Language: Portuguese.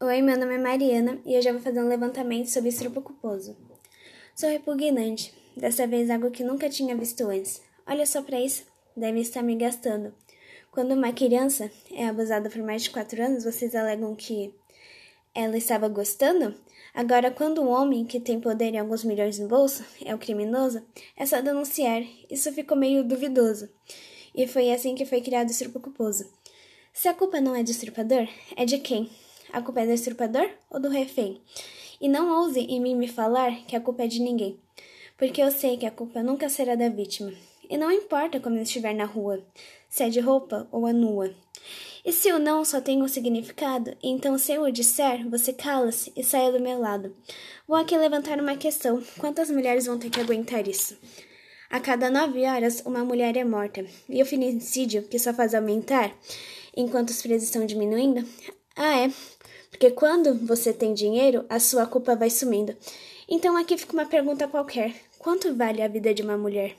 Oi, meu nome é Mariana e eu já vou fazer um levantamento sobre estrupo culposo. Sou repugnante, dessa vez algo que nunca tinha visto antes. Olha só para isso, deve estar me gastando. Quando uma criança é abusada por mais de 4 anos, vocês alegam que ela estava gostando? Agora, quando um homem que tem poder e alguns milhões no bolso é o criminoso, é só denunciar. Isso ficou meio duvidoso. E foi assim que foi criado o estrupo culposo. Se a culpa não é do estrupador, é de quem? A culpa é do estrupador ou do refém? E não ouse em mim me falar que a culpa é de ninguém, porque eu sei que a culpa nunca será da vítima. E não importa como estiver na rua, se é de roupa ou a nua. E se o não só tem um significado, então se eu o disser, você cala-se e saia do meu lado. Vou aqui levantar uma questão: quantas mulheres vão ter que aguentar isso? A cada nove horas, uma mulher é morta. E o feminicídio, que só faz aumentar enquanto os presos estão diminuindo? Ah, é. Porque quando você tem dinheiro, a sua culpa vai sumindo. Então aqui fica uma pergunta qualquer: quanto vale a vida de uma mulher?